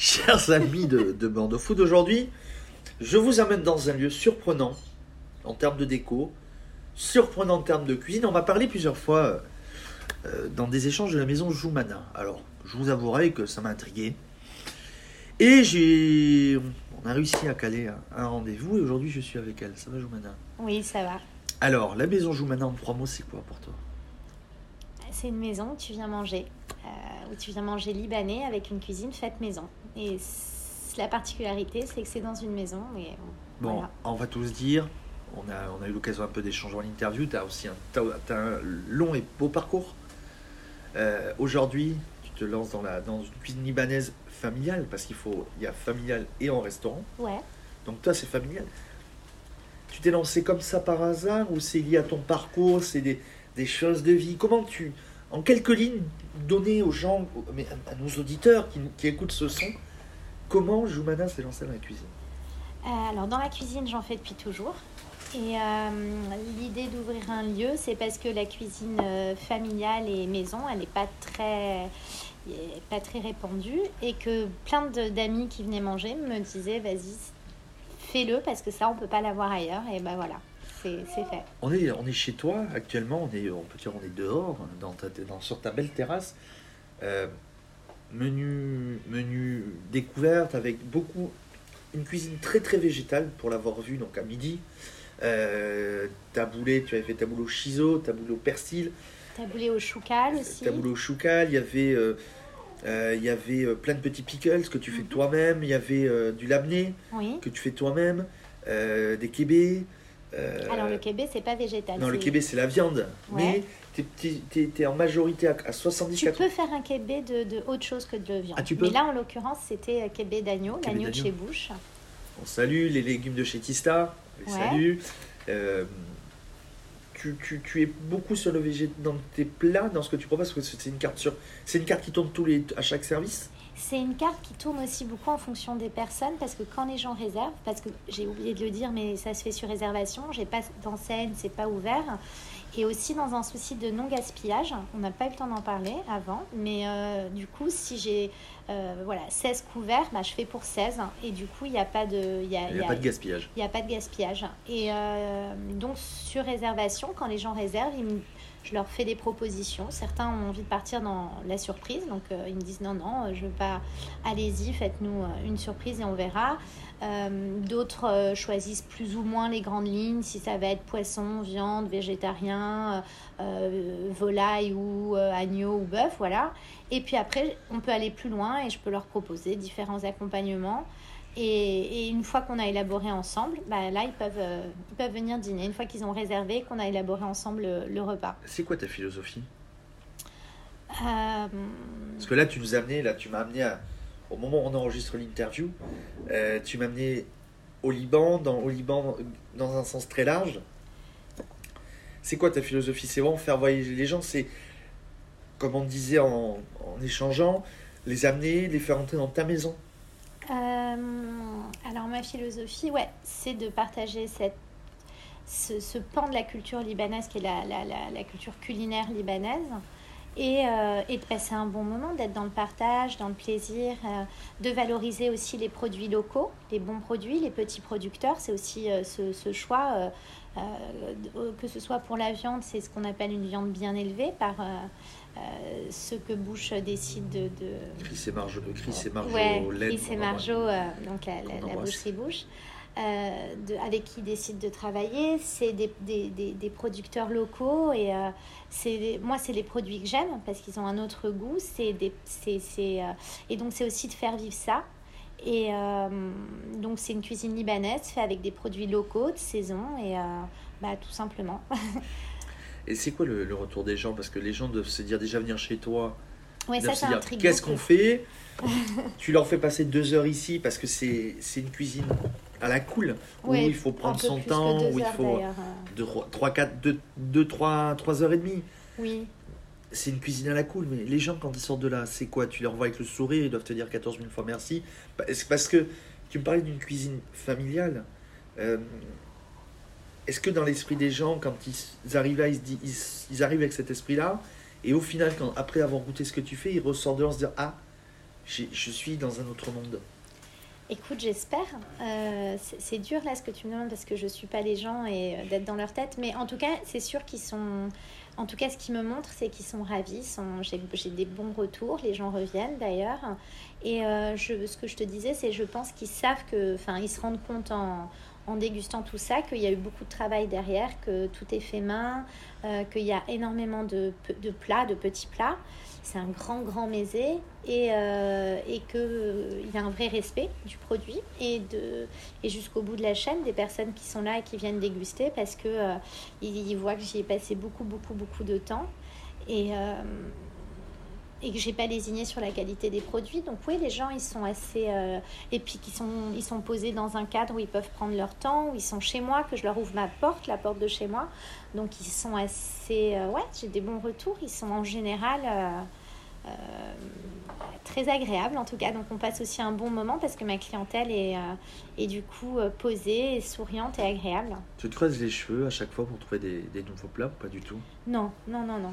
Chers amis de, de Bordeaux Food, aujourd'hui, je vous amène dans un lieu surprenant en termes de déco, surprenant en termes de cuisine. On m'a parlé plusieurs fois euh, dans des échanges de la maison Joumana. Alors, je vous avouerai que ça m'a intrigué. Et j'ai, on a réussi à caler un, un rendez-vous et aujourd'hui je suis avec elle. Ça va Joumana? Oui, ça va. Alors, la maison Joumana en trois mots, c'est quoi pour toi? C'est une maison où tu viens manger, euh, où tu viens manger libanais avec une cuisine faite maison. Et la particularité, c'est que c'est dans une maison. Et Bon, voilà. on va tous dire, on a, on a eu l'occasion un peu d'échanger en interview, tu as aussi un, long et beau parcours. Euh, Aujourd'hui, tu te lances dans, la, dans une cuisine libanaise familiale, parce qu'il faut, il y a familial et en restaurant. Ouais. Donc toi, c'est familial. Tu t'es lancé comme ça par hasard ou c'est lié à ton parcours, c'est des, des choses de vie? Comment tu, en quelques lignes, donner aux gens, mais à, à nos auditeurs qui, qui écoutent ce son, comment Joumana s'est lancée dans la cuisine? Euh, alors, dans la cuisine, j'en fais depuis toujours. Et euh, l'idée d'ouvrir un lieu, c'est parce que la cuisine euh, familiale et maison, elle n'est pas très, est pas très répandue. Et que plein d'amis qui venaient manger me disaient vas-y, fais-le parce que ça, on peut pas l'avoir ailleurs. Et ben voilà, c'est c'est fait. On est, on est chez toi actuellement, on, est, on peut dire on est dehors, dans ta, dans, sur ta belle terrasse. Euh, menu, menu découverte avec beaucoup, une cuisine très très végétale pour l'avoir vu donc à midi. Euh, taboulé, tu avais fait taboulé au shiso, taboulé au persil, Taboulé au choucal aussi. taboulé au choucal, il y avait, euh, euh, il y avait euh, plein de petits pickles que tu fais Mhm. toi-même, il y avait euh, du labné Oui. que tu fais toi-même, euh, des kébés. Euh, Alors le kébé, c'est pas végétal. non, le kébé, c'est la viande. Ouais. Mais tu es, en majorité à, à Tu 70-80. peux faire un kébé de, de autre chose que de viande. Ah, tu peux Mais là, en l'occurrence, c'était euh, kébé d'agneau, Kébé l'agneau de d'agneau. chez Bouche. On salue les légumes de chez Tista. On les Ouais. salue. Euh, tu, tu- tu es beaucoup sur le végé dans tes plats, dans ce que tu proposes, parce que c'est une carte sur, c'est une carte qui tourne tous les, à chaque service. C'est une carte qui tourne aussi beaucoup en fonction des personnes parce que quand les gens réservent, parce que j'ai oublié de le dire, mais ça se fait sur réservation, j'ai pas d'enseigne, c'est pas ouvert. Et aussi dans un souci de non gaspillage, on n'a pas eu le temps d'en parler avant, mais euh, du coup, si j'ai euh, voilà, 16 couverts, bah, je fais pour 16 et du coup, il n'y a pas de. Il y a, n'y a, pas de gaspillage. Il n'y a pas de gaspillage. Et euh, donc, sur réservation, quand les gens réservent, ils me- je leur fais des propositions. Certains ont envie de partir dans la surprise. Donc, euh, ils me disent non, non, euh, je veux pas. Allez-y, faites-nous euh, une surprise et on verra. D'autres choisissent plus ou moins les grandes lignes, si ça va être poisson, viande, végétarien, volaille ou agneau ou bœuf, voilà. Et puis après, on peut aller plus loin et je peux leur proposer différents accompagnements. Et, et une fois qu'on a élaboré ensemble, bah là, ils peuvent, euh, ils peuvent venir dîner. Une fois qu'ils ont réservé, qu'on a élaboré ensemble le, le repas. C'est quoi ta philosophie? Euh, Parce que là, tu nous as amené, là, tu m'as amené à- au moment où on enregistre l'interview, euh, tu m'as amené au Liban, dans, au Liban dans un sens très large. C'est quoi ta philosophie? C'est vraiment faire voyager les gens, c'est, comme on disait en, en échangeant, les amener, les faire entrer dans ta maison. Euh, alors ma philosophie, c'est de partager ce, pan de la culture libanaise qui est la culture culinaire libanaise et, euh, et de passer un bon moment, d'être dans le partage, dans le plaisir, euh, de valoriser aussi les produits locaux, les bons produits, les petits producteurs. C'est aussi euh, ce, ce choix, euh, euh, que ce soit pour la viande, c'est ce qu'on appelle une viande bien élevée par... euh, euh, ce que Bouche décide de, de, Chris et Marjo, Chris et Marjo Ouais, Laine, Chris et Marjo, euh, donc la, la, la boucherie Bouche, euh, de, avec qui ils décident de travailler. C'est des, des, des, des producteurs locaux et euh, c'est moi, c'est les produits que j'aime parce qu'ils ont un autre goût. C'est euh, et donc, c'est aussi de faire vivre ça. Et euh, donc, c'est une cuisine libanaise faite avec des produits locaux, de saison et bah, tout simplement. Et c'est quoi le, le retour des gens? Parce que les gens doivent se dire déjà venir chez toi. Ouais, ils ça, intrigue qu'est-ce qu'on fait? Tu leur fais passer deux heures ici parce que c'est une cuisine à la cool où Ouais, il faut prendre son temps, où il faut d'ailleurs, euh. 2, 3, 4, 2, 2 3, 3 heures et demie. Oui. C'est une cuisine à la cool, mais les gens quand ils sortent de là, c'est quoi? Tu leur vois avec le sourire, ils doivent te dire 14 000 fois merci. Bah, parce que tu me parlais d'une cuisine familiale. Euh, Est-ce que dans l'esprit des gens, quand ils arrivent là, ils, se disent- ils, ils arrivent avec cet esprit-là, et au final, quand, après avoir goûté ce que tu fais, ils ressortent de là en se dire Ah, je suis dans un autre monde. Écoute, j'espère. Euh, c'est dur là ce que tu me demandes parce que je suis pas les gens et euh, d'être dans leur tête. Mais en tout cas, c'est sûr qu'ils sont. En tout cas, ce qu'ils me montrent, c'est qu'ils sont ravis. j'ai des bons retours. Les gens reviennent d'ailleurs. Et euh, je, ce que je te disais, c'est je pense qu'ils savent que. Enfin, ils se rendent compte en, en dégustant tout ça qu'il y a eu beaucoup de travail derrière, que tout est fait main, euh, qu'il y a énormément de, plats, de petits plats. C'est un grand, grand mésé et, euh, qu'il y a un vrai respect du produit et, jusqu'au bout de la chaîne des personnes qui sont là et qui viennent déguster parce que euh, ils, ils voient que j'y ai passé beaucoup, beaucoup, beaucoup de temps euh, et que j'ai pas lésiné sur la qualité des produits. Donc oui, les gens ils sont assez euh, et puis qu'ils sont ils sont posés dans un cadre où ils peuvent prendre leur temps, où ils sont chez moi, que je leur ouvre ma porte, la porte de chez moi. Donc ils sont assez euh, ouais, j'ai des bons retours. Ils sont en général euh, euh, très agréables en tout cas. Donc on passe aussi un bon moment parce que ma clientèle est, est du coup posée, et souriante et agréable. Tu te creuses les cheveux à chaque fois pour trouver des, des nouveaux plats ou pas du tout? Non, non, non, non.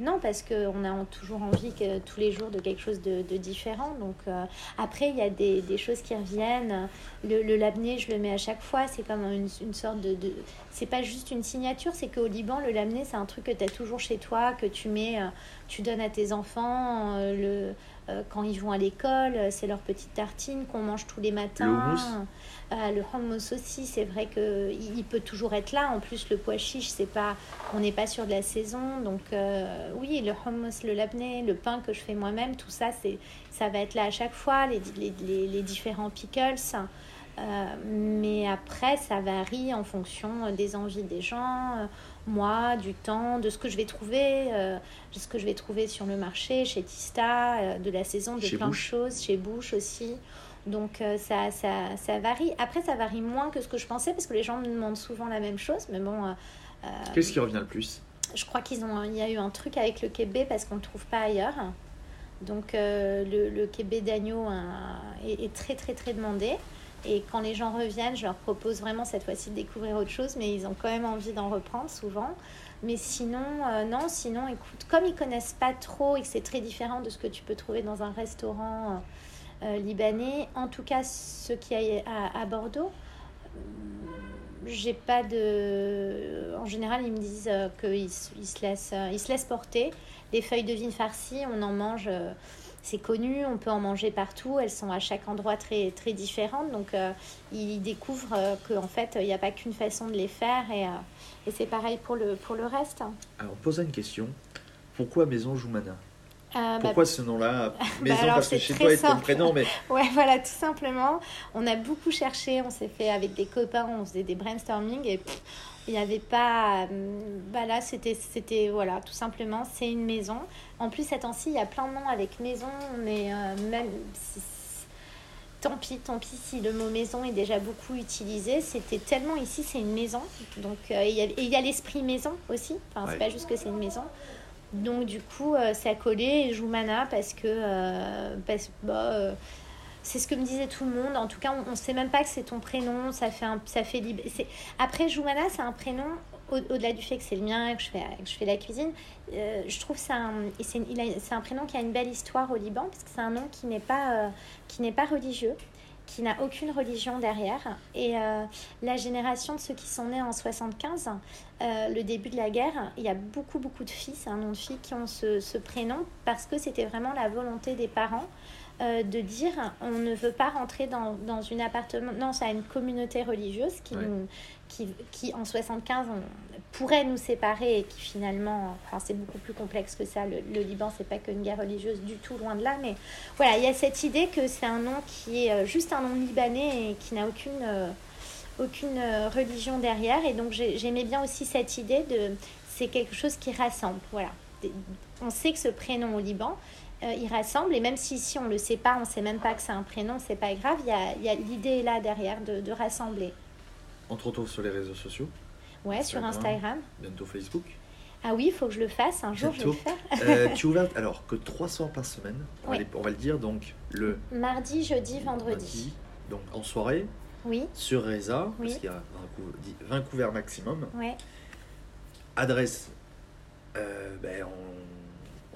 Non, parce qu'on a toujours envie que, tous les jours de quelque chose de, différent. Donc euh, après, il y a des, choses qui reviennent. Le, le je le mets à chaque fois. C'est comme une, sorte de, de- C'est pas juste une signature, c'est qu'au Liban, le labné, c'est un truc que tu as toujours chez toi, que tu mets, euh, tu donnes à tes enfants. euh, le, euh, quand ils vont à l'école, euh, c'est leur petite tartine qu'on mange tous les matins. hummus Euh, le hummus aussi, c'est vrai que il peut toujours être là. En plus, le pois chiche, c'est pas, on n'est pas sur de la saison, donc oui, le hummus, le labné, le pain que je fais moi-même, tout ça, c'est, ça va être là à chaque fois. Les, les, les, les différents pickles. Euh, mais après, ça varie en fonction des envies des gens, moi, du temps, de ce que je vais trouver, euh, de ce que je vais trouver sur le marché, chez Tista, euh, de la saison, de Chez plein de choses, chez Bouche aussi. Donc euh, ça, ça, ça varie. Après, ça varie moins que ce que je pensais parce que les gens me demandent souvent la même chose. Mais bon, Qu'est-ce qui revient le plus? je crois qu'ils ont, il y a eu un truc avec le kébé parce qu'on ne le trouve pas ailleurs. Donc le, le kébé d'agneau hein, est, est très très très demandé. Et quand les gens reviennent, je leur propose vraiment cette fois-ci de découvrir autre chose, mais ils ont quand même envie d'en reprendre souvent. Mais sinon, euh, non, sinon, écoute, comme ils connaissent pas trop et que c'est très différent de ce que tu peux trouver dans un restaurant euh, euh, libanais, en tout cas ceux qui aillent à, à Bordeaux, j'ai pas de. En général, ils me disent euh, qu'ils ils se, laissent, euh, ils porter. Les feuilles de vigne farcies, on en mange, euh, c'est connu, on peut en manger partout. Elles sont à chaque endroit très, très différentes. Donc, ils découvrent qu'en fait, il n'y a pas qu'une façon de les faire. Et, c'est pareil pour le, pour le reste. Alors, pose une question. Pourquoi Maison Joumana? Euh, bah, Pourquoi ce nom-là Maison alors, parce que chez toi est ton prénom, mais Ouais, voilà, tout simplement. On a beaucoup cherché, on s'est fait avec des copains, on faisait des brainstorming et pff, il n'y avait pas. hum, Bah là, c'était, c'était, voilà, tout simplement, c'est une maison. En plus, ces temps-ci, il y a plein de noms avec maison, mais euh, même si. Tant pis, tant pis si le mot maison est déjà beaucoup utilisé. C'était tellement ici, c'est une maison. Donc, euh, et il y a- et il y a l'esprit maison aussi. Enfin, Ouais. c'est pas juste que c'est une maison. Donc du coup, euh, ça collé et Joumana parce que euh, bah, euh, c'est ce que me disait tout le monde. En tout cas, on ne sait même pas que c'est ton prénom. Ça fait un, ça fait lib- c'est- Après, Joumana, c'est un prénom. au- Au-delà du fait que c'est le mien, que je fais, que je fais la cuisine, je trouve c'est c'est un prénom qui a une belle histoire au Liban, parce que c'est un nom qui n'est pas, qui n'est pas religieux, qui n'a aucune religion derrière. Et euh, la génération de ceux qui sont nés en 75, euh, le début de la guerre, il y a beaucoup, beaucoup de filles, c'est un nom de filles qui ont ce prénom parce que c'était vraiment la volonté des parents euh, de dire on ne veut pas rentrer dans, dans une appartenance à une communauté religieuse qui, Ouais. nous- qui, qui en 75 on- pourrait nous séparer et qui finalement, enfin c'est beaucoup plus complexe que ça. Le, le Liban, c'est pas qu'une guerre religieuse du tout, loin de là. Mais voilà, il y a cette idée que c'est un nom qui est euh, juste un nom libanais et qui n'a aucune. euh, aucune religion derrière et donc j'ai- j'aimais bien aussi cette idée de c'est quelque chose qui rassemble voilà on sait que ce prénom au Liban euh, il rassemble et même si ici on le sait pas on sait même pas que c'est un prénom c'est pas grave il y a, il y a l'idée là derrière de, de rassembler on te retrouve sur les réseaux sociaux, ouais sur Instagram. Bientôt Facebook. ah oui il faut que je le fasse un jour je vais le Bientôt. faire Euh, tu es ouverte alors que trois soirs par semaine, on, va Oui. les- on va le dire, donc le mardi jeudi vendredi donc en soirée, oui sur Reza, Oui. parce qu'il y a 20 cou- 10 20 couverts maximum. ouais Adresse, euh, ben, on,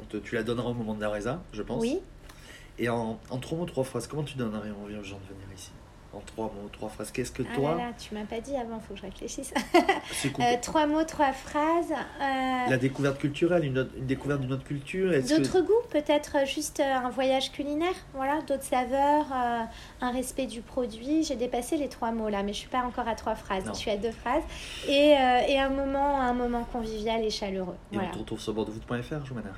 on te, tu la donneras au moment de la Reza, je pense. oui Et en, en trois mots, trois phrases, comment tu donnerais envie aux gens de venir ici? En trois mots, trois phrases. Qu'est-ce que Ah toi. là là, tu m'as pas dit avant, faut que je réfléchisse. Euh, trois mots, trois phrases. euh, La découverte culturelle, une, autre- une découverte d'une autre culture. que- D'autres goûts, peut-être euh, juste euh, un voyage culinaire, voilà, d'autres saveurs, euh, un respect du produit. J'ai dépassé les trois mots là, mais je suis pas encore à trois phrases, Non. je suis à deux phrases. Et, et un moment, un moment convivial et chaleureux. Et Voilà. on te retrouve sur bordeauxfoot.fr, Joumana.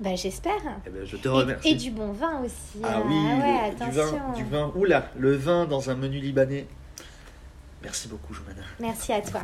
Bah, j'espère. Eh ben, je te Et, remercie. et du bon vin aussi. Ah euh, oui, ouais, le- du vin, du vin. Oula, le vin dans un menu libanais. Merci beaucoup, Joumana. Merci à toi.